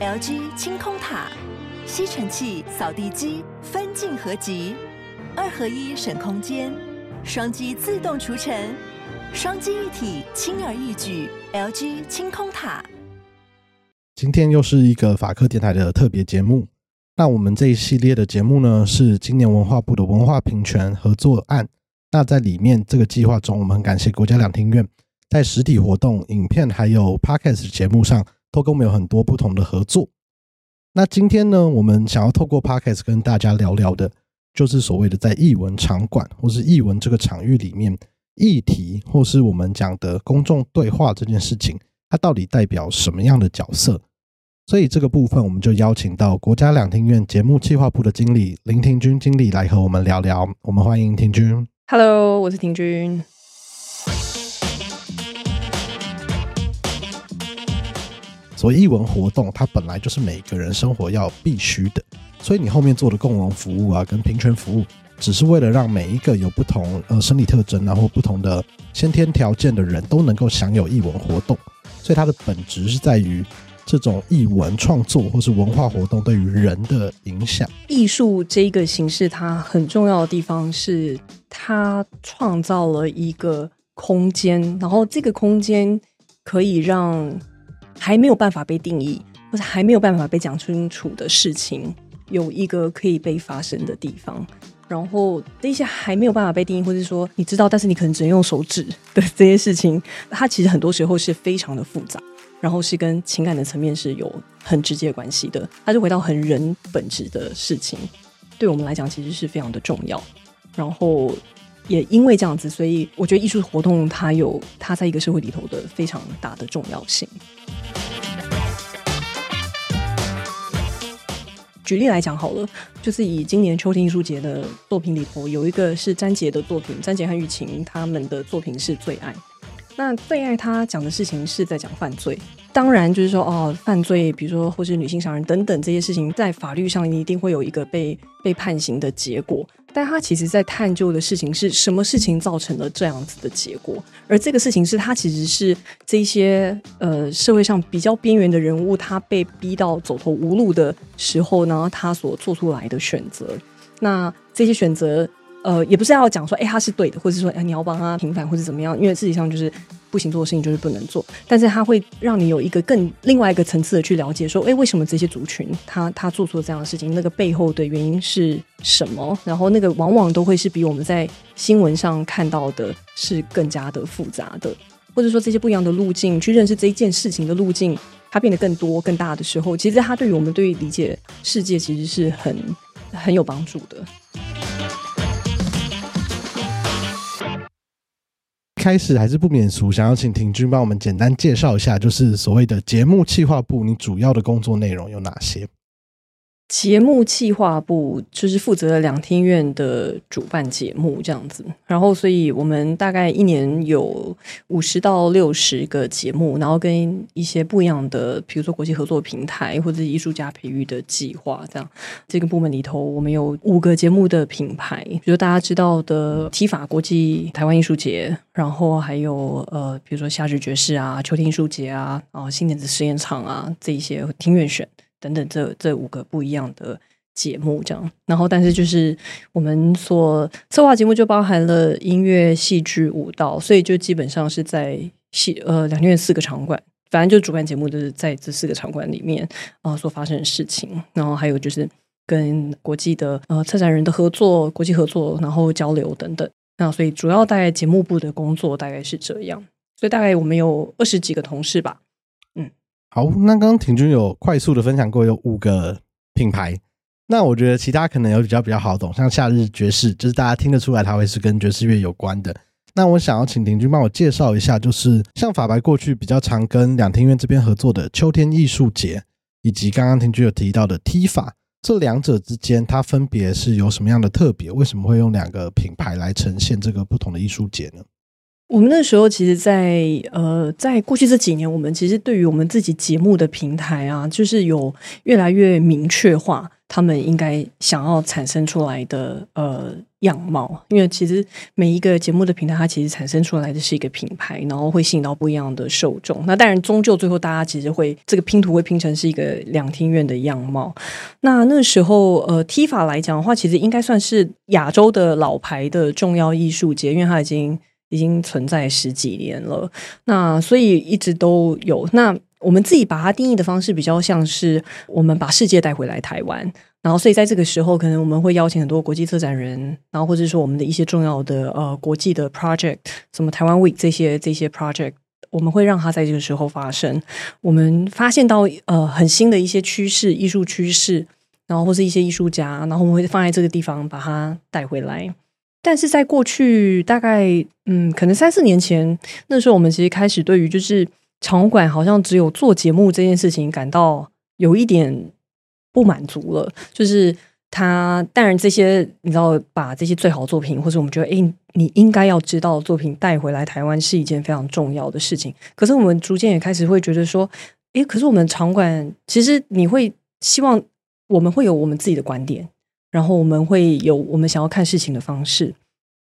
LG 清空塔，吸尘器、扫地机分镜合集，二合一省空间，双击自动除尘，双击一体轻而易举。LG 清空塔。今天又是一个法科电台的特别节目。那我们这一系列的节目呢，是今年文化部的文化平权合作案。那在里面这个计划中，我们很感谢国家两厅院在实体活动、影片还有 Podcast 节目上，都跟我们有很多不同的合作。那今天呢，我们想要透过 Podcast 跟大家聊聊的，就是所谓的在译文场馆或是译文这个场域里面，议题或是我们讲的公众对话这件事情，它到底代表什么样的角色？所以这个部分，我们就邀请到国家两厅院节目企划部的经理林庭君经理来和我们聊聊。我们欢迎庭君。Hello，我是庭君。所以艺文活动，它本来就是每个人生活要必须的。所以你后面做的共融服务啊，跟平权服务，只是为了让每一个有不同呃生理特征啊或不同的先天条件的人都能够享有艺文活动。所以它的本质是在于这种艺文创作或是文化活动对于人的影响。艺术这一个形式，它很重要的地方是它创造了一个空间，然后这个空间可以让。还没有办法被定义，或者还没有办法被讲清楚的事情，有一个可以被发生的地方。然后这些还没有办法被定义，或者说你知道，但是你可能只能用手指的这些事情，它其实很多时候是非常的复杂，然后是跟情感的层面是有很直接关系的。它就回到很人本质的事情，对我们来讲其实是非常的重要。然后也因为这样子，所以我觉得艺术活动它有它在一个社会里头的非常大的重要性。举例来讲好了，就是以今年秋天艺术节的作品里头，有一个是詹杰的作品，詹杰和玉琴他们的作品是《最爱》。那《最爱》他讲的事情是在讲犯罪，当然就是说哦，犯罪，比如说或是女性伤人等等这些事情，在法律上一定会有一个被被判刑的结果。但他其实在探究的事情是什么事情造成了这样子的结果，而这个事情是他其实是这些呃社会上比较边缘的人物，他被逼到走投无路的时候呢，他所做出来的选择。那这些选择。呃，也不是要讲说，哎，他是对的，或者说，哎，你要帮他平反，或者怎么样？因为事实上就是不行做的事情就是不能做，但是他会让你有一个更另外一个层次的去了解，说，哎，为什么这些族群他他做出了这样的事情？那个背后的原因是什么？然后那个往往都会是比我们在新闻上看到的是更加的复杂的，或者说这些不一样的路径去认识这一件事情的路径，它变得更多更大的时候，其实它对于我们对于理解世界其实是很很有帮助的。开始还是不免俗，想要请庭君帮我们简单介绍一下，就是所谓的节目企划部，你主要的工作内容有哪些？节目计划部就是负责两厅院的主办节目这样子，然后所以我们大概一年有五十到六十个节目，然后跟一些不一样的，比如说国际合作平台或者艺术家培育的计划这样。这个部门里头，我们有五个节目的品牌，比如大家知道的提法国际台湾艺术节，然后还有呃，比如说夏日爵士啊、秋天艺术节啊、然后新点子实验场啊这一些听院选。等等这，这五个不一样的节目，这样，然后，但是就是我们所策划节目就包含了音乐、戏剧、舞蹈，所以就基本上是在戏呃两院四个场馆，反正就主办节目就是在这四个场馆里面啊、所发生的事情，然后还有就是跟国际的呃策展人的合作、国际合作，然后交流等等。那所以主要大概节目部的工作大概是这样，所以大概我们有二十几个同事吧。好，那刚刚庭君有快速的分享过有五个品牌，那我觉得其他可能有比较比较好懂，像夏日爵士，就是大家听得出来它会是跟爵士乐有关的。那我想要请庭君帮我介绍一下，就是像法白过去比较常跟两厅院这边合作的秋天艺术节，以及刚刚庭君有提到的 T 法这两者之间它分别是有什么样的特别？为什么会用两个品牌来呈现这个不同的艺术节呢？我们那时候其实在，呃，在过去这几年，我们其实对于我们自己节目的平台啊，就是有越来越明确化，他们应该想要产生出来的呃样貌。因为其实每一个节目的平台，它其实产生出来的是一个品牌，然后会吸引到不一样的受众。那当然，终究最后大家其实会这个拼图会拼成是一个两厅院的样貌。那那时候，呃，TIFA 来讲的话，其实应该算是亚洲的老牌的重要艺术节，因为它已经。已经存在十几年了，那所以一直都有。那我们自己把它定义的方式比较像是我们把世界带回来台湾，然后所以在这个时候，可能我们会邀请很多国际策展人，然后或者说我们的一些重要的呃国际的 project，什么台湾 week 这些这些 project，我们会让它在这个时候发生。我们发现到呃很新的一些趋势、艺术趋势，然后或是一些艺术家，然后我们会放在这个地方把它带回来。但是在过去大概嗯，可能三四年前，那时候我们其实开始对于就是场馆好像只有做节目这件事情感到有一点不满足了。就是他当然这些你知道把这些最好的作品，或者我们觉得诶，你应该要知道的作品带回来台湾是一件非常重要的事情。可是我们逐渐也开始会觉得说，诶，可是我们场馆其实你会希望我们会有我们自己的观点。然后我们会有我们想要看事情的方式，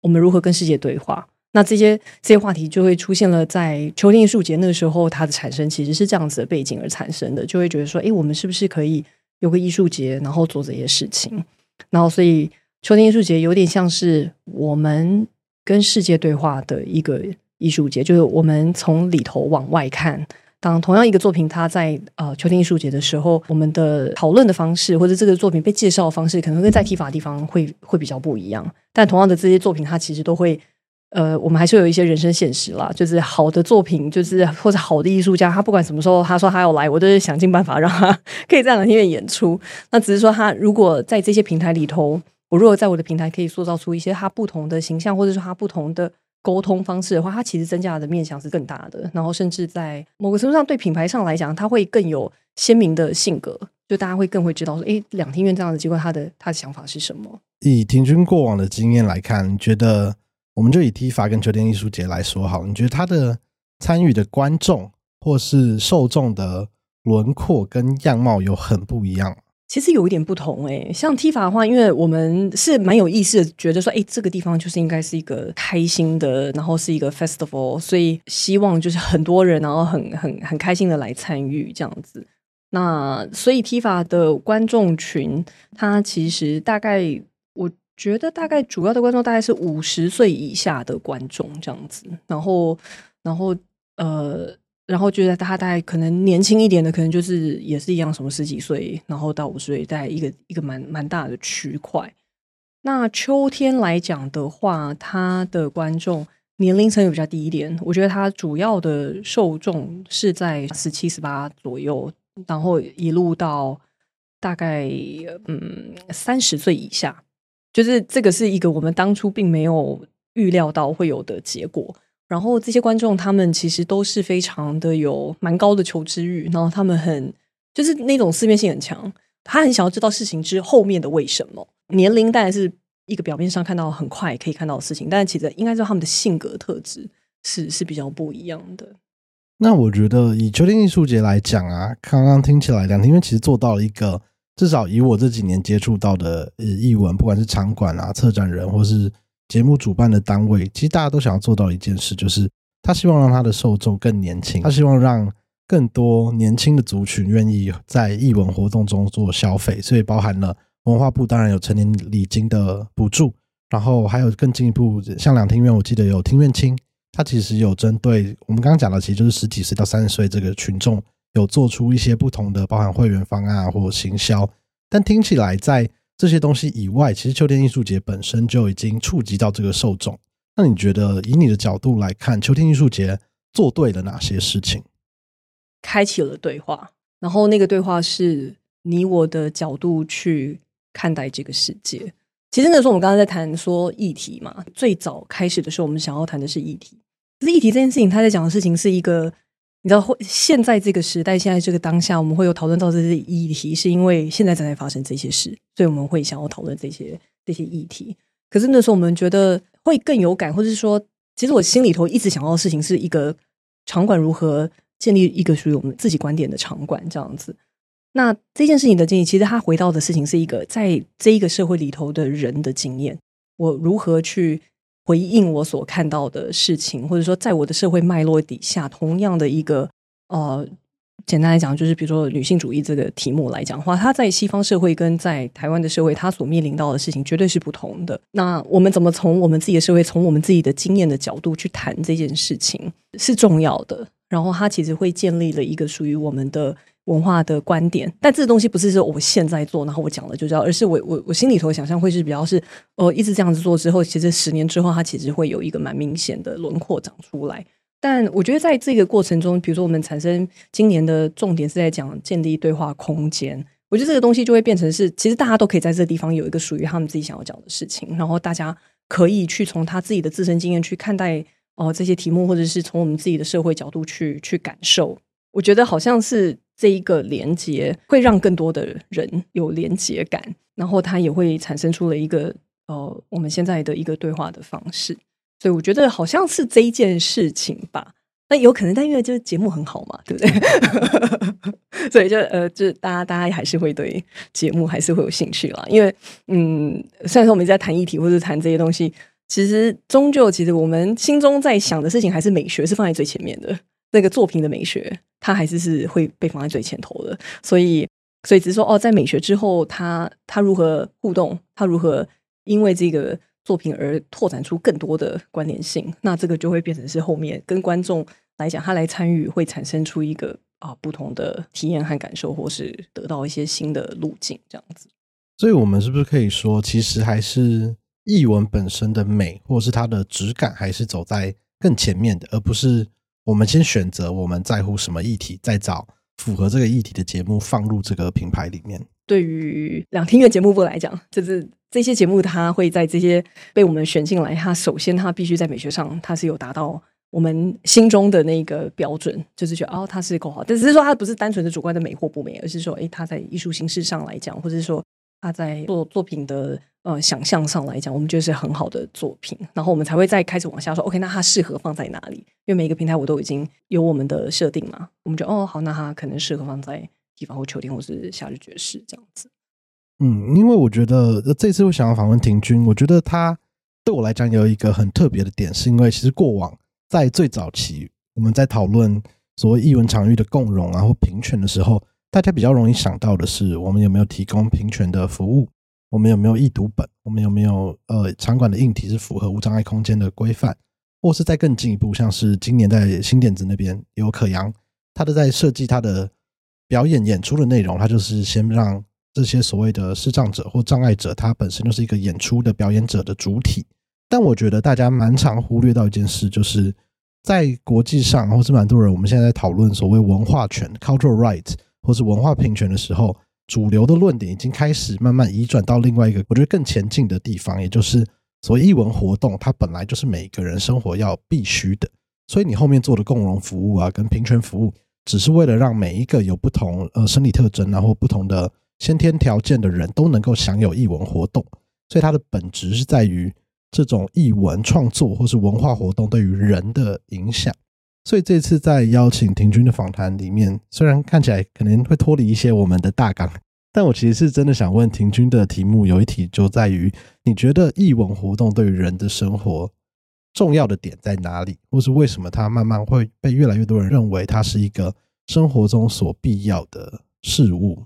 我们如何跟世界对话？那这些这些话题就会出现了在秋天艺术节那个时候，它的产生其实是这样子的背景而产生的，就会觉得说，哎，我们是不是可以有个艺术节，然后做这些事情？然后所以秋天艺术节有点像是我们跟世界对话的一个艺术节，就是我们从里头往外看。当同样一个作品，它在呃秋天艺术节的时候，我们的讨论的方式，或者这个作品被介绍的方式，可能跟在提法地方会会比较不一样。但同样的这些作品，它其实都会呃，我们还是有一些人生现实啦。就是好的作品，就是或者好的艺术家，他不管什么时候他说他要来，我都是想尽办法让他可以在两厅院演出。那只是说，他如果在这些平台里头，我如果在我的平台可以塑造出一些他不同的形象，或者说他不同的。沟通方式的话，它其实增加的面向是更大的，然后甚至在某个程度上，对品牌上来讲，它会更有鲜明的性格，就大家会更会知道说，哎，两厅院这样的机构，他的他的想法是什么？以庭军过往的经验来看，你觉得我们就以 TIFA 跟秋天艺术节来说好，你觉得他的参与的观众或是受众的轮廓跟样貌有很不一样？其实有一点不同诶、像 TIFA 的话，因为我们是蛮有意识的，觉得说，哎，这个地方就是应该是一个开心的，然后是一个 festival，所以希望就是很多人，然后很很很开心的来参与这样子。那所以 TIFA 的观众群，它其实大概，我觉得大概主要的观众大概是五十岁以下的观众这样子，然后，然后呃。然后觉得他大概可能年轻一点的，可能就是也是一样，什么十几岁，然后到五十岁，大概一个一个蛮蛮大的区块。那秋天来讲的话，他的观众年龄层也比较低一点。我觉得他主要的受众是在十七、十八左右，然后一路到大概嗯三十岁以下，就是这个是一个我们当初并没有预料到会有的结果。然后这些观众，他们其实都是非常的有蛮高的求知欲，然后他们很就是那种思辨性很强，他很想要知道事情之后面的为什么。年龄当然是一个表面上看到很快可以看到的事情，但是其实应该说他们的性格特质是是比较不一样的。那我觉得以秋天艺术节来讲啊，刚刚听起来两天，因为其实做到了一个，至少以我这几年接触到的呃艺文，不管是场馆啊、策展人或是。节目主办的单位，其实大家都想要做到一件事，就是他希望让他的受众更年轻，他希望让更多年轻的族群愿意在艺文活动中做消费，所以包含了文化部当然有成年礼金的补助，然后还有更进一步，像两厅院，我记得有厅院青，他其实有针对我们刚刚讲的，其实就是十几岁到三十岁这个群众，有做出一些不同的，包含会员方案或行销，但听起来在。这些东西以外，其实秋天艺术节本身就已经触及到这个受众。那你觉得，以你的角度来看，秋天艺术节做对了哪些事情？开启了对话，然后那个对话是你我的角度去看待这个世界。其实那时候我们刚刚在谈说议题嘛，最早开始的时候，我们想要谈的是议题。可是议题这件事情，他在讲的事情是一个。你知道，现在这个时代，现在这个当下，我们会有讨论到这些议题，是因为现在正在发生这些事，所以我们会想要讨论这些这些议题。可是那时候我们觉得会更有感，或者是说其实我心里头一直想要的事情是一个场馆如何建立一个属于我们自己观点的场馆这样子。那这件事情的建议，其实他回到的事情是一个在这一个社会里头的人的经验，我如何去回应我所看到的事情，或者说在我的社会脉络底下，同样的一个呃。简单来讲，就是比如说女性主义这个题目来讲的话，它在西方社会跟在台湾的社会，它所面临到的事情绝对是不同的。那我们怎么从我们自己的社会，从我们自己的经验的角度去谈这件事情是重要的。然后它其实会建立了一个属于我们的文化的观点。但这个东西不是说我现在做，然后我讲了就知道，而是我我我心里头想象会是比较是呃一直这样子做之后，其实十年之后，它其实会有一个蛮明显的轮廓长出来。但我觉得在这个过程中，比如说我们产生今年的重点是在讲建立对话空间，我觉得这个东西就会变成是，其实大家都可以在这个地方有一个属于他们自己想要讲的事情，然后大家可以去从他自己的自身经验去看待哦、这些题目，或者是从我们自己的社会角度去去感受。我觉得好像是这一个连接会让更多的人有连接感，然后它也会产生出了一个呃我们现在的一个对话的方式。所以我觉得好像是这一件事情吧，那有可能，但因为这节目很好嘛，对不对？所以就呃，就大家大家还是会对节目还是会有兴趣啦。因为嗯，虽然说我们在谈议题或者谈这些东西，其实终究其实我们心中在想的事情还是美学是放在最前面的，那个作品的美学，它还是是会被放在最前头的。所以，所以只是说哦，在美学之后，它它如何互动，它如何因为这个。作品而拓展出更多的关联性，那这个就会变成是后面跟观众来讲，他来参与会产生出一个啊不同的体验和感受，或是得到一些新的路径，这样子。所以，我们是不是可以说，其实还是译文本身的美，或者是它的质感，还是走在更前面的，而不是我们先选择我们在乎什么议题，再找符合这个议题的节目放入这个品牌里面。对于两厅院节目部来讲，就是。这些节目，它会在这些被我们选进来。它首先，它必须在美学上，它是有达到我们心中的那个标准，就是觉得哦，它是够好。但只是说，它不是单纯的主观的美或不美，而是说，诶，它在艺术形式上来讲，或者是说，它在做作品的呃想象上来讲，我们觉得是很好的作品。然后我们才会再开始往下说，OK，那它适合放在哪里？因为每一个平台我都已经有我们的设定嘛，我们就哦，好，那它可能适合放在地方或秋天或是夏日爵士这样子。嗯，因为我觉得这次我想要访问亭均，我觉得他对我来讲有一个很特别的点，是因为其实过往在最早期我们在讨论所谓艺文场域的共融啊或平权的时候，大家比较容易想到的是我们有没有提供平权的服务，我们有没有易读本，我们有没有呃场馆的硬体是符合无障碍空间的规范，或是再更进一步，像是今年在新点子那边有可扬，他都在设计他的表演演出的内容，他就是先让。这些所谓的视障者或障碍者，他本身就是一个演出的表演者的主体。但我觉得大家蛮常忽略到一件事，就是在国际上，或是蛮多人我们现在在讨论所谓文化权 （cultural right） 或是文化平权的时候，主流的论点已经开始慢慢移转到另外一个我觉得更前进的地方，也就是所谓艺文活动，它本来就是每个人生活要必须的。所以你后面做的共融服务啊，跟平权服务，只是为了让每一个有不同呃生理特征啊，或不同的。先天条件的人都能够享有艺文活动，所以它的本质是在于这种艺文创作或是文化活动对于人的影响。所以这次在邀请亭均的访谈里面，虽然看起来可能会脱离一些我们的大纲，但我其实是真的想问亭均的题目有一题就在于：你觉得艺文活动对于人的生活重要的点在哪里，或是为什么它慢慢会被越来越多人认为它是一个生活中所必要的事物？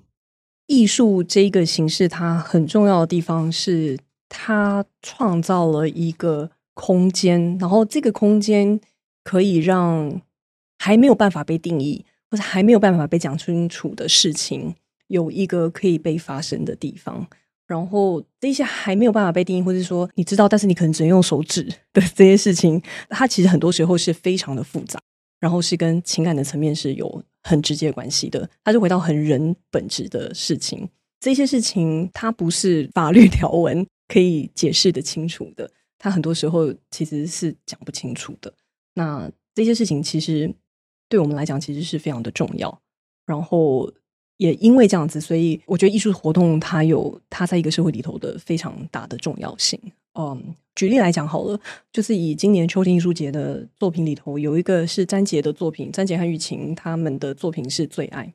艺术这一个形式，它很重要的地方是，它创造了一个空间，然后这个空间可以让还没有办法被定义，或者还没有办法被讲清楚的事情，有一个可以被发生的地方。然后这些还没有办法被定义，或者说你知道，但是你可能只能用手指的这些事情，它其实很多时候是非常的复杂，然后是跟情感的层面是有。很直接关系的，它就回到很人本质的事情。这些事情它不是法律条文可以解释得清楚的，它很多时候其实是讲不清楚的。那这些事情其实对我们来讲其实是非常的重要。然后也因为这样子，所以我觉得艺术活动它有它在一个社会里头的非常大的重要性。嗯，举例来讲好了，就是以今年秋天艺术节的作品里头，有一个是詹杰的作品，詹杰和玉琴他们的作品是《最爱》。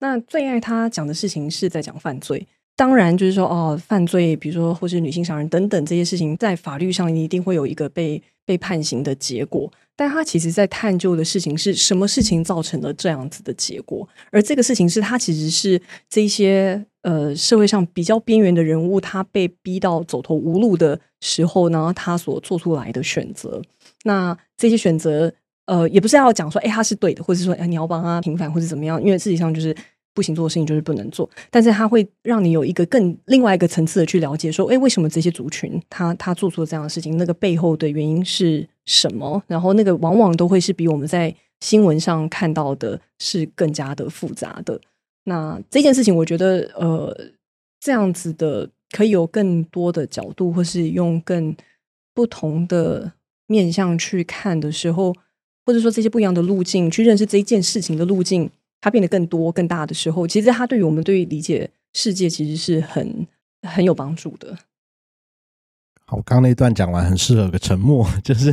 那《最爱》他讲的事情是在讲犯罪，当然就是说哦，犯罪，比如说或是女性杀人等等这些事情，在法律上一定会有一个被被判刑的结果。但他其实在探究的事情是什么事情造成了这样子的结果，而这个事情是他其实是这些呃社会上比较边缘的人物，他被逼到走投无路的时候呢，他所做出来的选择。那这些选择呃也不是要讲说，哎，他是对的，或者是说，哎，你要帮他平反，或者怎么样？因为事实上就是。不行做的事情就是不能做，但是它会让你有一个更另外一个层次的去了解，说，诶，为什么这些族群他他做出了这样的事情？那个背后的原因是什么？然后那个往往都会是比我们在新闻上看到的是更加的复杂的。那这件事情，我觉得，呃，这样子的可以有更多的角度，或是用更不同的面向去看的时候，或者说这些不一样的路径去认识这一件事情的路径。它变得更多、更大的时候，其实它对于我们对于理解世界，其实是很很有帮助的。好，刚刚那段讲完，很适合个沉默，就是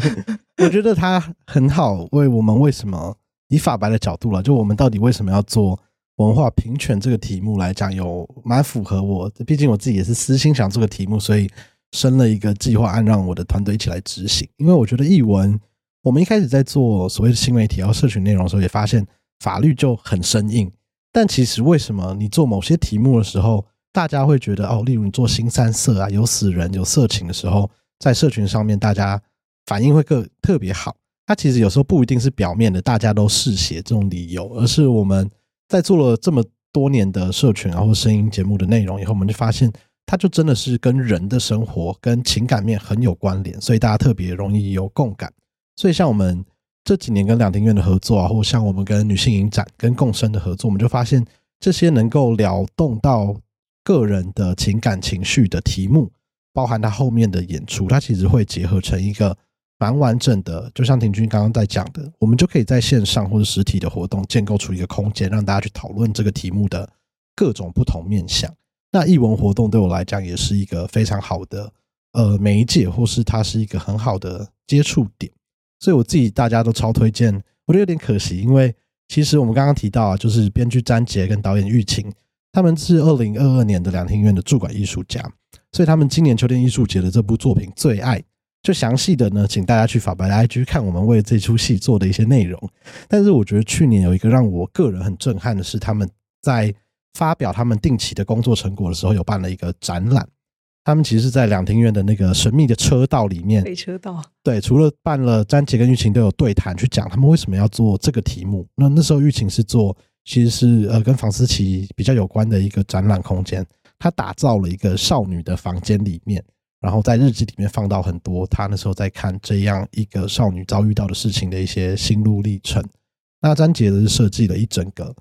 我觉得它很好，为我们为什么以法白的角度了，就我们到底为什么要做文化平权这个题目来讲，有蛮符合我。毕竟我自己也是私心想这个题目，所以生了一个计划案，让我的团队一起来执行。因为我觉得译文，我们一开始在做所谓的新媒体和社群内容的时候，也发现。法律就很生硬，但其实为什么你做某些题目的时候，大家会觉得哦，例如你做新三色啊，有死人、有色情的时候，在社群上面大家反应会更特别好。它其实有时候不一定是表面的，大家都嗜血这种理由，而是我们在做了这么多年的社群然后声音节目的内容以后，我们就发现它就真的是跟人的生活跟情感面很有关联，所以大家特别容易有共感。所以像我们。这几年跟两厅院的合作啊，或像我们跟女性影展、跟共生的合作，我们就发现这些能够撩动到个人的情感情绪的题目，包含它后面的演出，它其实会结合成一个蛮完整的。就像庭君刚刚在讲的，我们就可以在线上或者实体的活动建构出一个空间，让大家去讨论这个题目的各种不同面向。那艺文活动对我来讲也是一个非常好的呃媒介，或是它是一个很好的接触点。所以我自己大家都超推荐，我觉得有点可惜，因为其实我们刚刚提到啊，就是编剧詹杰跟导演玉琴，他们是二零二二年的两厅院的驻馆艺术家，所以他们今年秋天艺术节的这部作品《最爱》，就详细的呢，请大家去法白的 IG 看我们为这出戏做的一些内容。但是我觉得去年有一个让我个人很震撼的是，他们在发表他们定期的工作成果的时候，有办了一个展览。他们其实是在两庭院的那个神秘的车道里面，飞车道。对，除了办了詹杰跟玉琴都有对谈去讲他们为什么要做这个题目。那那时候玉琴是做，其实是呃跟房思琪比较有关的一个展览空间。他打造了一个少女的房间里面，然后在日记里面放到很多他那时候在看这样一个少女遭遇到的事情的一些心路历程。那詹杰的是设计了一整个。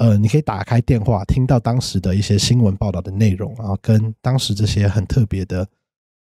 呃，你可以打开电话，听到当时的一些新闻报道的内容，然后跟当时这些很特别的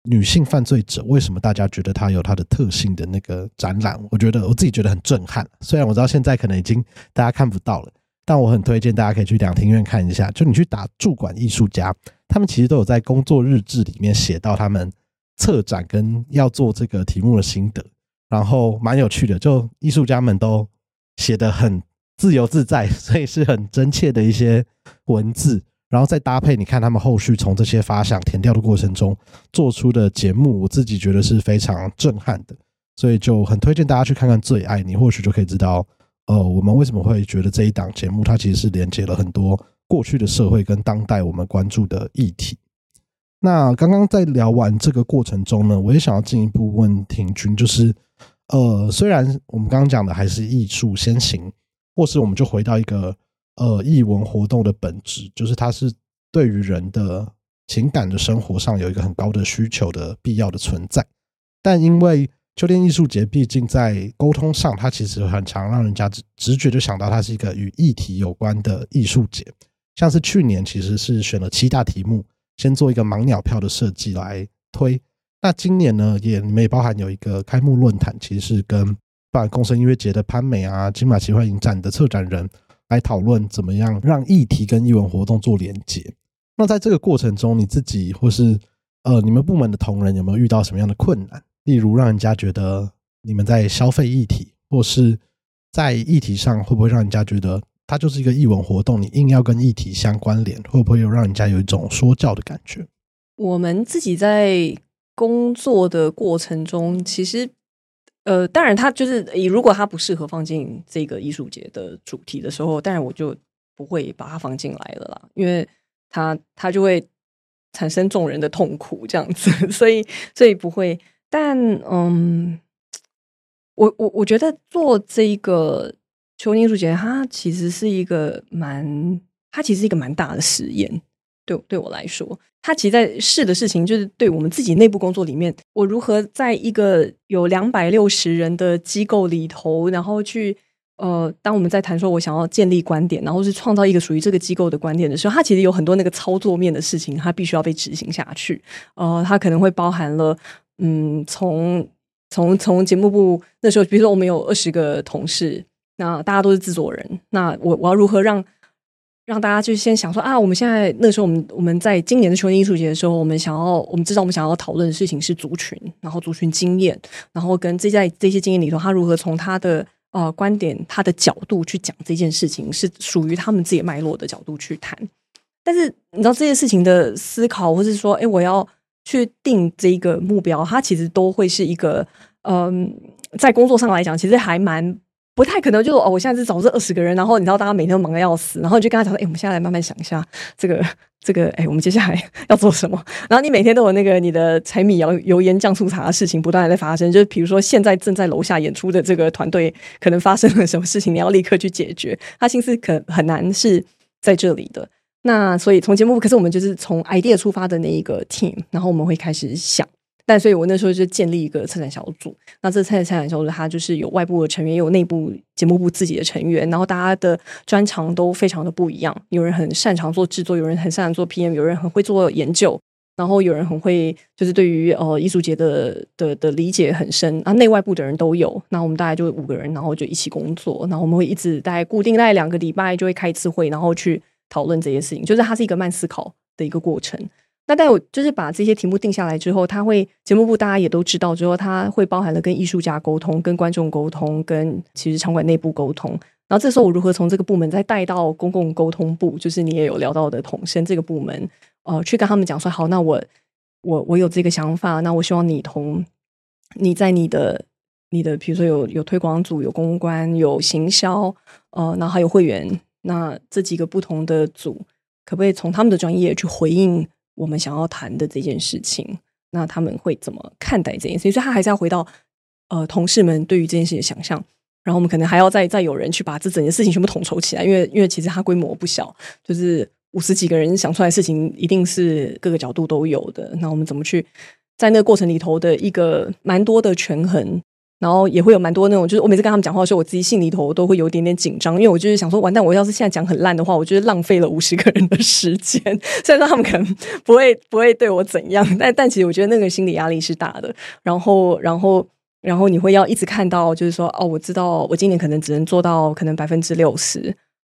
女性犯罪者，为什么大家觉得她有她的特性的那个展览，我觉得我自己觉得很震撼。虽然我知道现在可能已经大家看不到了，但我很推荐大家可以去两厅院看一下。就你去打驻馆艺术家，他们其实都有在工作日志里面写到他们策展跟要做这个题目的心得，然后蛮有趣的，就艺术家们都写得很。自由自在，所以是很真切的一些文字，然后再搭配你看他们后续从这些发想填掉的过程中做出的节目，我自己觉得是非常震撼的，所以就很推荐大家去看看《最爱你》，或许就可以知道，呃，我们为什么会觉得这一档节目它其实是连接了很多过去的社会跟当代我们关注的议题。那刚刚在聊完这个过程中呢，我也想要进一步问庭君，就是呃，虽然我们刚刚讲的还是艺术先行。或是我们就回到一个呃艺文活动的本质，就是它是对于人的情感的生活上有一个很高的需求的必要的存在。但因为秋天艺术节毕竟在沟通上，它其实很常让人家直直觉就想到它是一个与议题有关的艺术节。像是去年其实是选了七大题目，先做一个盲鸟票的设计来推。那今年呢，也里面也包含有一个开幕论坛，其实是跟。办共生音乐节的潘美啊，金马奇幻影展的策展人来讨论怎么样让议题跟艺文活动做连接。那在这个过程中，你自己或是呃，你们部门的同仁有没有遇到什么样的困难？例如，让人家觉得你们在消费议题，或是在议题上，会不会让人家觉得它就是一个艺文活动？你硬要跟议题相关联，会不会有让人家有一种说教的感觉？我们自己在工作的过程中，其实，呃，当然，他就是如果他不适合放进这个艺术节的主题的时候，当然我就不会把它放进来了啦，因为他他就会。产生众人的痛苦，这样子，所以所以不会。但嗯，我我我觉得做这个秋天艺术节，它其实是一个蛮，它其实是一个蛮大的实验。对对我来说，它其实在试的事情，就是对我们自己内部工作里面，我如何在一个有两百六十人的机构里头，然后去。呃，当我们在谈说我想要建立观点，然后是创造一个属于这个机构的观点的时候，它其实有很多那个操作面的事情，它必须要被执行下去。呃，它可能会包含了，嗯，从从从节目部那时候，比如说我们有二十个同事，那大家都是制作人，那我我要如何让让大家就先想说啊，我们现在那时候我们我们在今年的秋天艺术节的时候，我们想要我们知道我们想要讨论的事情是族群，然后族群经验，然后跟这在这些经验里头，他如何从他的。呃，观点他的角度去讲这件事情，是属于他们自己脉络的角度去谈。但是你知道这件事情的思考，或是说，哎，我要去定这个目标，它其实都会是一个，嗯、在工作上来讲，其实还蛮。不太可能，就哦，我现在是找这二十个人，然后你知道大家每天都忙得要死，然后你就跟他讲说，哎，我们现在来慢慢想一下这个 这个，哎，我们接下来要做什么？然后你每天都有那个你的柴米油油盐酱醋茶的事情不断在发生，就是比如说现在正在楼下演出的这个团队可能发生了什么事情，你要立刻去解决，他心思可很难是在这里的。那所以从节目，可是我们就是从 idea 出发的那一个 team，然后我们会开始想。但所以，我那时候就建立一个策展小组。那这策展小组，它就是有外部的成员，也有内部节目部自己的成员。然后大家的专长都非常的不一样。有人很擅长做制作，有人很擅长做 PM，有人很会做研究，然后有人很会就是对于呃艺术节的的的理解很深。啊，内外部的人都有。那我们大概就五个人，然后就一起工作。然后我们会一直大概固定大概两个礼拜就会开一次会，然后去讨论这些事情。就是它是一个慢思考的一个过程。那但我就是把这些题目定下来之后，他会节目部大家也都知道之后，他会包含了跟艺术家沟通、跟观众沟通、跟其实场馆内部沟通。然后这时候我如何从这个部门再带到公共沟通部，就是你也有聊到的统声这个部门，呃，去跟他们讲说，好，那我我我有这个想法，那我希望你同你在你的你的，比如说有有推广组、有公关、有行销，呃，然后还有会员，那这几个不同的组，可不可以从他们的专业去回应？我们想要谈的这件事情，那他们会怎么看待这件事情？所以，他还是要回到呃，同事们对于这件事情的想象。然后，我们可能还要再再有人去把这整件事情全部统筹起来，因为因为其实它规模不小，就是五十几个人想出来的事情，一定是各个角度都有的。那我们怎么去在那个过程里头的一个蛮多的权衡？然后也会有蛮多那种，就是我每次跟他们讲话的时候，我自己心里头都会有点点紧张，因为我就是想说，完蛋，我要是现在讲很烂的话，我就是浪费了五十个人的时间。虽然说他们可能不会不会对我怎样，但但其实我觉得那个心理压力是大的。然后然后然后你会要一直看到，就是说哦，我知道我今年可能只能做到可能百分之六十，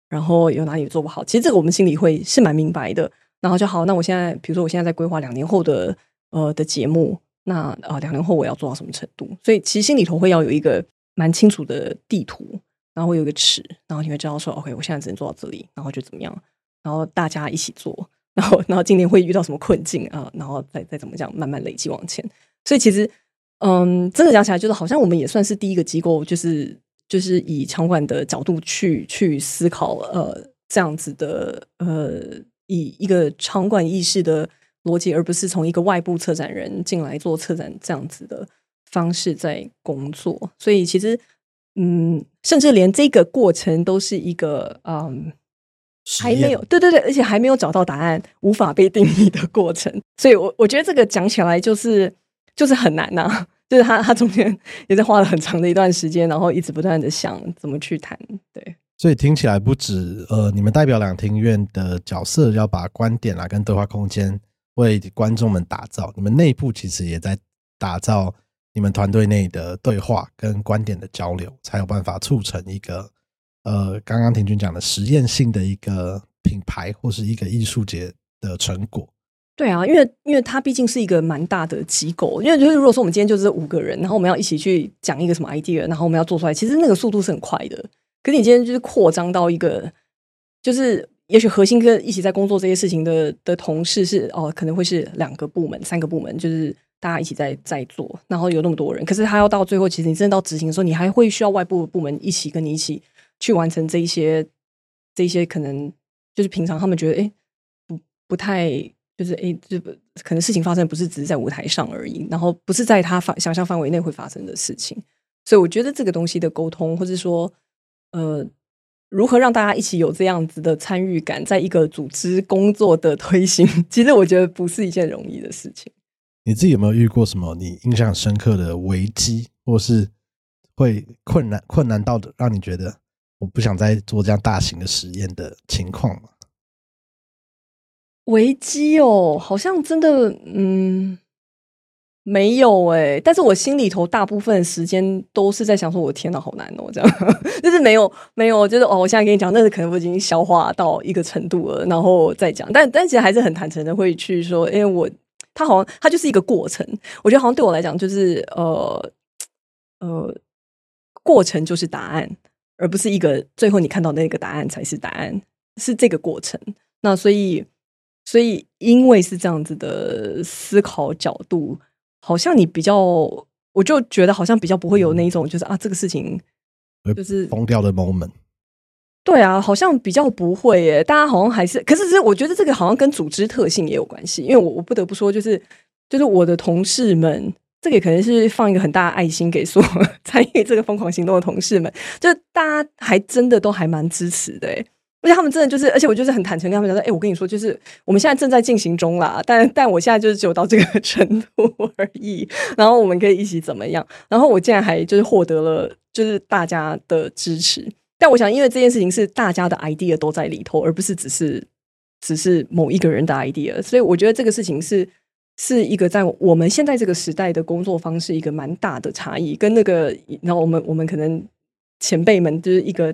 然后有哪里做不好。其实这个我们心里会是蛮明白的。然后就好，那我现在比如说我现在在规划两年后的呃的节目。那呃，两年后我要做到什么程度？所以其实心里头会要有一个蛮清楚的地图，然后会有一个尺，然后你会知道说，OK，我现在只能做到这里，然后就怎么样？然后大家一起做，然后然后今年会遇到什么困境啊？然后再再怎么讲，慢慢累积往前。所以其实，嗯，真的讲起来，就是好像我们也算是第一个机构，就是就是以场馆的角度去去思考，呃，这样子的，呃，以一个场馆意识的。逻辑，而不是从一个外部策展人进来做策展这样子的方式在工作，所以其实，嗯，甚至连这个过程都是一个，嗯，还没有，对对对，而且还没有找到答案，无法被定义的过程。所以我我觉得这个讲起来就是就是很难呐、啊，就是他他中间也在花了很长的一段时间，然后一直不断的想怎么去谈，对。所以听起来不止呃，你们代表两厅院的角色要把观点啊跟对话空间。为观众们打造，你们内部其实也在打造你们团队内的对话跟观点的交流，才有办法促成一个呃，刚刚亭均讲的实验性的一个品牌或是一个艺术节的成果。对啊，因为因为它毕竟是一个蛮大的机构，因为就是如果说我们今天就是五个人，然后我们要一起去讲一个什么 idea，然后我们要做出来，其实那个速度是很快的。可是你今天就是扩张到一个，就是也许核心跟一起在工作这些事情的的同事是哦，可能会是两个部门、三个部门，就是大家一起在在做，然后有那么多人。可是他要到最后，其实你真的到执行的时候，你还会需要外部部门一起跟你一起去完成这一些这一些可能就是平常他们觉得哎不不太。就是诶，这不可能事情发生不是只是在舞台上而已，然后不是在他想象范围内会发生的事情，所以我觉得这个东西的沟通，或者说呃，如何让大家一起有这样子的参与感，在一个组织工作的推行，其实我觉得不是一件容易的事情。你自己有没有遇过什么你印象深刻的危机，或是会困难困难到的，让你觉得我不想再做这样大型的实验的情况吗？危机哦，好像真的，嗯，没有哎。但是我心里头大部分时间都是在想说，我天哪，好难哦，这样 就是没有没有，就是哦，我现在跟你讲，那是可能我已经消化到一个程度了，然后再讲。但但其实还是很坦诚的会去说，因为我他好像他就是一个过程，我觉得好像对我来讲就是呃呃，过程就是答案，而不是一个最后你看到那个答案才是答案，是这个过程。那所以。所以，因为是这样子的思考角度，好像你比较，我就觉得好像比较不会有那一种，就是啊，这个事情就是疯掉的 moment。对啊，好像比较不会耶。大家好像还是，可是，是我觉得这个好像跟组织特性也有关系。因为我我不得不说，就是就是我的同事们，这个也可能是放一个很大的爱心给所有参与这个疯狂行动的同事们，就大家还真的都还蛮支持的。而且他们真的就是，而且我就是很坦诚跟他们讲说，哎、我跟你说，就是我们现在正在进行中啦，但但我现在就是只有到这个 程度而已。然后我们可以一起怎么样？然后我竟然还就是获得了就是大家的支持。但我想，因为这件事情是大家的 idea 都在里头，而不是只是只是某一个人的 idea，所以我觉得这个事情是是一个在我们现在这个时代的工作方式一个蛮大的差异，跟那个然后我们我们可能前辈们就是一个。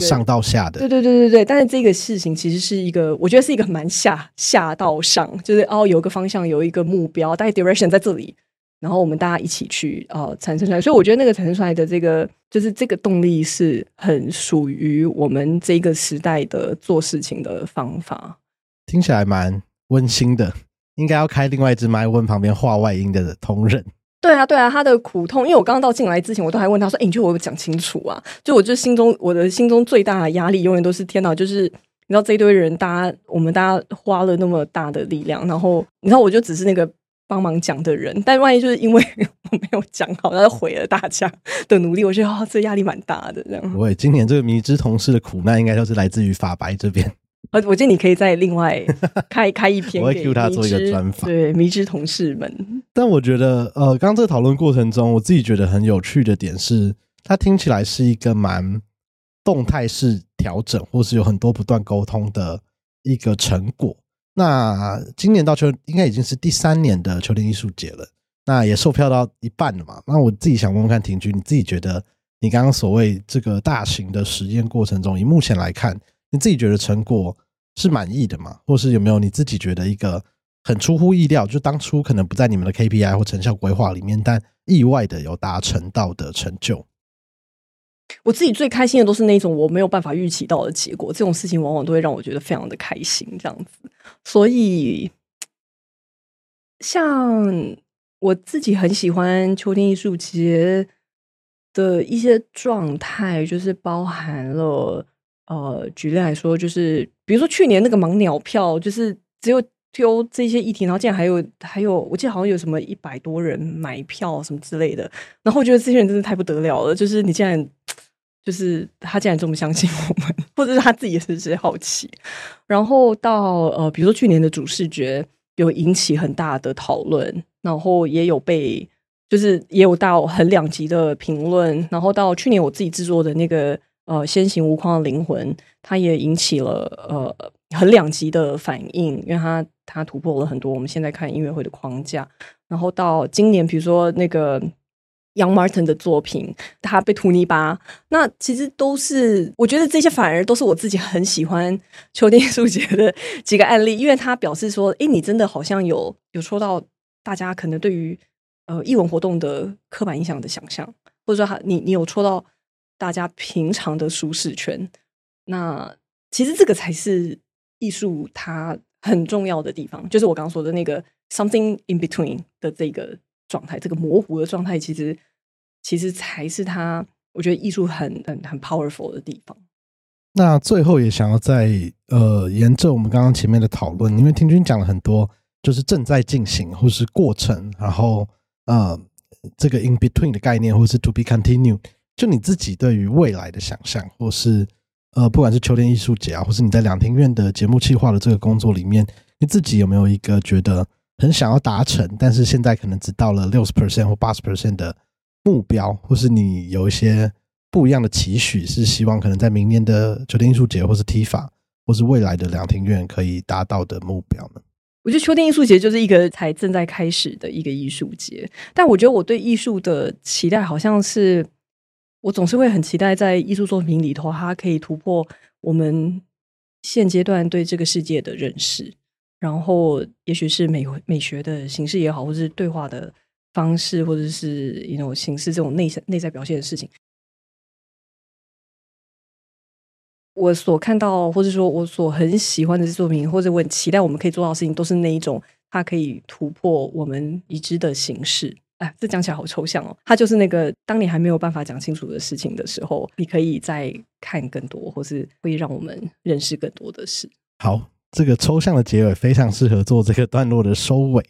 上到下的，对对对对对，但是这个事情其实是一个，我觉得是一个蛮下下到上，就是哦，有一个方向，有一个目标，大概 direction 在这里，然后我们大家一起去哦产生出来，所以我觉得那个产生出来的这个，就是这个动力是很属于我们这个时代的做事情的方法。听起来蛮温馨的，应该要开另外一支麦问旁边话外音的同仁。对啊，对啊，他的苦痛，因为我刚刚到进来之前，我都还问他说：“哎，你觉得我有讲清楚啊？”就我就心中，我的心中最大的压力，永远都是天哪！就是你知道这一堆人，大家我们大家花了那么大的力量，然后你知道，我就只是那个帮忙讲的人，但万一就是因为 我没有讲好，然后毁了大家的努力，我觉得、哦，这压力蛮大的。这样，喂，今年这个迷之同事的苦难，应该都是来自于法白这边。呃，我建议你可以再另外 开开一篇，我会 cue 他做一个专访，对迷之同事们。但我觉得，呃，刚刚这个讨论过程中，我自己觉得很有趣的点是，它听起来是一个蛮动态式调整，或是有很多不断沟通的一个成果。那今年到秋，应该已经是第三年的秋天艺术节了，那也售票到一半了嘛。那我自己想问问看，庭君，你自己觉得，你刚刚所谓这个大型的实验过程中，以目前来看，你自己觉得成果是满意的吗？或是有没有你自己觉得一个很出乎意料，就当初可能不在你们的 KPI 或成效规划里面，但意外的有达成到的成就？我自己最开心的都是那种我没有办法预期到的结果，这种事情往往都会让我觉得非常的开心，这样子。所以，像我自己很喜欢秋天艺术节的一些状态，就是包含了。呃，举例来说，就是比如说去年那个盲鸟票，就是只有丢这些议题，然后竟然还有还有，我记得好像有什么一百多人买票什么之类的，然后我觉得这些人真的太不得了了，就是你竟然就是他竟然这么相信我们，或者是他自己也是直接好奇，然后到呃，比如说去年的主视觉有引起很大的讨论，然后也有被就是也有到很两极的评论，然后到去年我自己制作的那个。呃，先行无框的灵魂，它也引起了呃很两极的反应，因为它它突破了很多我们现在看音乐会的框架。然后到今年，比如说那个 Young Martin 的作品，他被涂泥巴，那其实都是我觉得这些反而都是我自己很喜欢秋天艺术节的几个案例，因为他表示说，诶，你真的好像有有戳到大家可能对于呃艺文活动的刻板印象的想象，或者说他你你有戳到大家平常的舒适圈，那其实这个才是艺术它很重要的地方，就是我刚刚说的那个 something in between 的这个。状态，这个模糊的状态，其实其实才是它，我觉得艺术很很很 powerful 的地方。那最后也想要再呃，沿着我们刚刚前面的讨论，因为听君讲了很多，就是正在进行或是过程，然后呃，这个 in between 的概念，或是 to be continued，就你自己对于未来的想象，或是呃，不管是秋天艺术节啊，或是你在两厅院的节目企划的这个工作里面，你自己有没有一个觉得？很想要达成，但是现在可能只到了六十 percent 或八十 percent 的目标，或是你有一些不一样的期许，是希望可能在明年的秋天艺术节，或是 TIFA，或是未来的两厅院可以达到的目标呢？我觉得秋天艺术节就是一个才正在开始的一个艺术节，但我觉得我对艺术的期待，好像是我总是会很期待在艺术作品里头，它可以突破我们现阶段对这个世界的认识。然后，也许是美美学的形式也好，或者是对话的方式，或者是一种形式，这种内在内在表现的事情，我所看到，或者说我所很喜欢的作品，或者我很期待我们可以做到的事情，都是那一种，它可以突破我们已知的形式。哎，这讲起来好抽象哦。它就是那个，当你还没有办法讲清楚的事情的时候，你可以再看更多，或是会让我们认识更多的事。好。这个抽象的结尾非常适合做这个段落的收尾，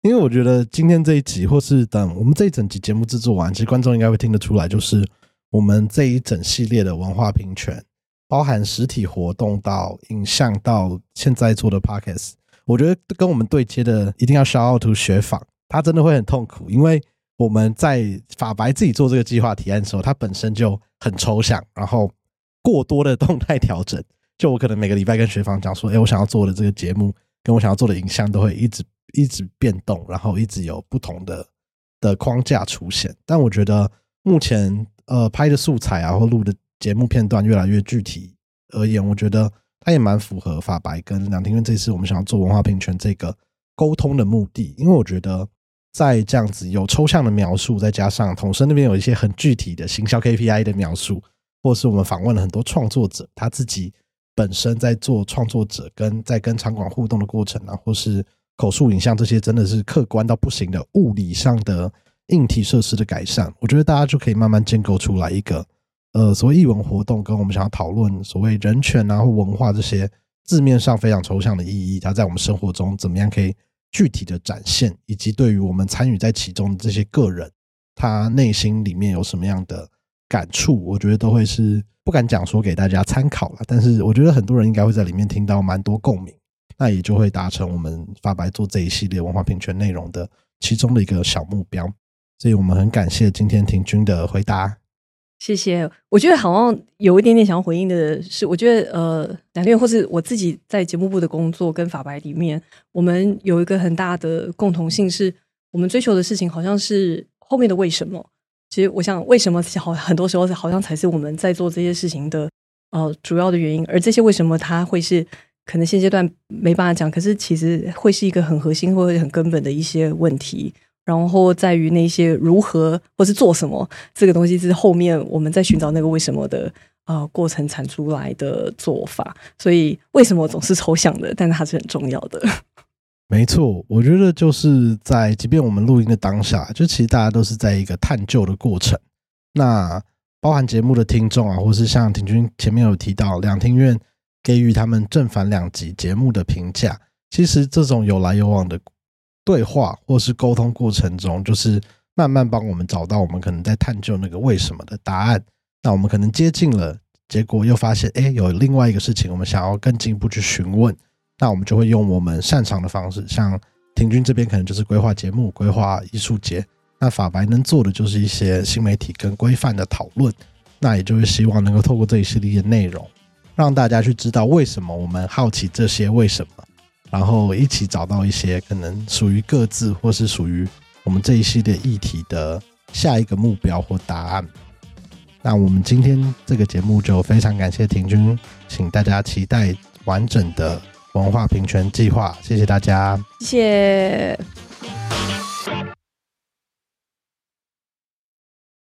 因为我觉得今天这一集，或是等我们这一整集节目制作完，其实观众应该会听得出来，就是我们这一整系列的文化平权，包含实体活动到影像到现在做的 Podcast，我觉得跟我们对接的一定要 shout to 学访，他真的会很痛苦，因为我们在法白自己做这个计划提案的时候，它本身就很抽象，然后过多的动态调整。就我可能每个礼拜跟学访讲说，哎，我想要做的这个节目，跟我想要做的影像都会一直 一直变动，然后一直有不同的的框架出现。但我觉得目前呃拍的素材啊，或录的节目片段越来越具体而言，我觉得它也蛮符合法白跟梁庭院这次我们想要做文化平权这个沟通的目的。因为我觉得在这样子有抽象的描述，再加上统生那边有一些很具体的行销 KPI 的描述，或是我们访问了很多创作者，他自己。本身在做创作者跟在跟场馆互动的过程啊，或是口述影像这些，真的是客观到不行的物理上的硬体设施的改善，我觉得大家就可以慢慢建构出来一个呃，所谓艺文活动跟我们想要讨论所谓人权啊或文化这些字面上非常抽象的意义，它在我们生活中怎么样可以具体的展现，以及对于我们参与在其中的这些个人，他内心里面有什么样的感触，我觉得都会是。不敢讲说给大家参考了，但是我觉得很多人应该会在里面听到蛮多共鸣，那也就会达成我们发白做这一系列文化平权内容的其中的一个小目标。所以我们很感谢今天婷君的回答。谢谢。我觉得好像有一点点想要回应的是，我觉得呃，两厅院或是我自己在节目部的工作跟法白里面，我们有一个很大的共同性，是我们追求的事情好像是后面的为什么。其实，我想，为什么好很多时候好像才是我们在做这些事情的呃主要的原因，而这些为什么它会是可能现阶段没办法讲，可是其实会是一个很核心或者很根本的一些问题，然后在于那些如何或是做什么这个东西是后面我们在寻找那个为什么的呃过程产出来的做法，所以为什么总是抽象的，但是它是很重要的。没错，我觉得就是在即便我们录音的当下，就其实大家都是在一个探究的过程。那包含节目的听众啊，或是像婷君前面有提到，两厅院给予他们正反两集节目的评价，其实这种有来有往的对话或是沟通过程中，就是慢慢帮我们找到我们可能在探究那个为什么的答案。那我们可能接近了，结果又发现，哎，有另外一个事情，我们想要更进一步去询问。那我们就会用我们擅长的方式，像婷君这边可能就是规划节目、规划艺术节，那法白能做的就是一些新媒体跟规范的讨论。那也就是希望能够透过这一系列的内容，让大家去知道为什么我们好奇这些为什么，然后一起找到一些可能属于各自或是属于我们这一系列议题的下一个目标或答案。那我们今天这个节目就非常感谢婷君，请大家期待完整的文化平权计划。谢谢大家，谢谢。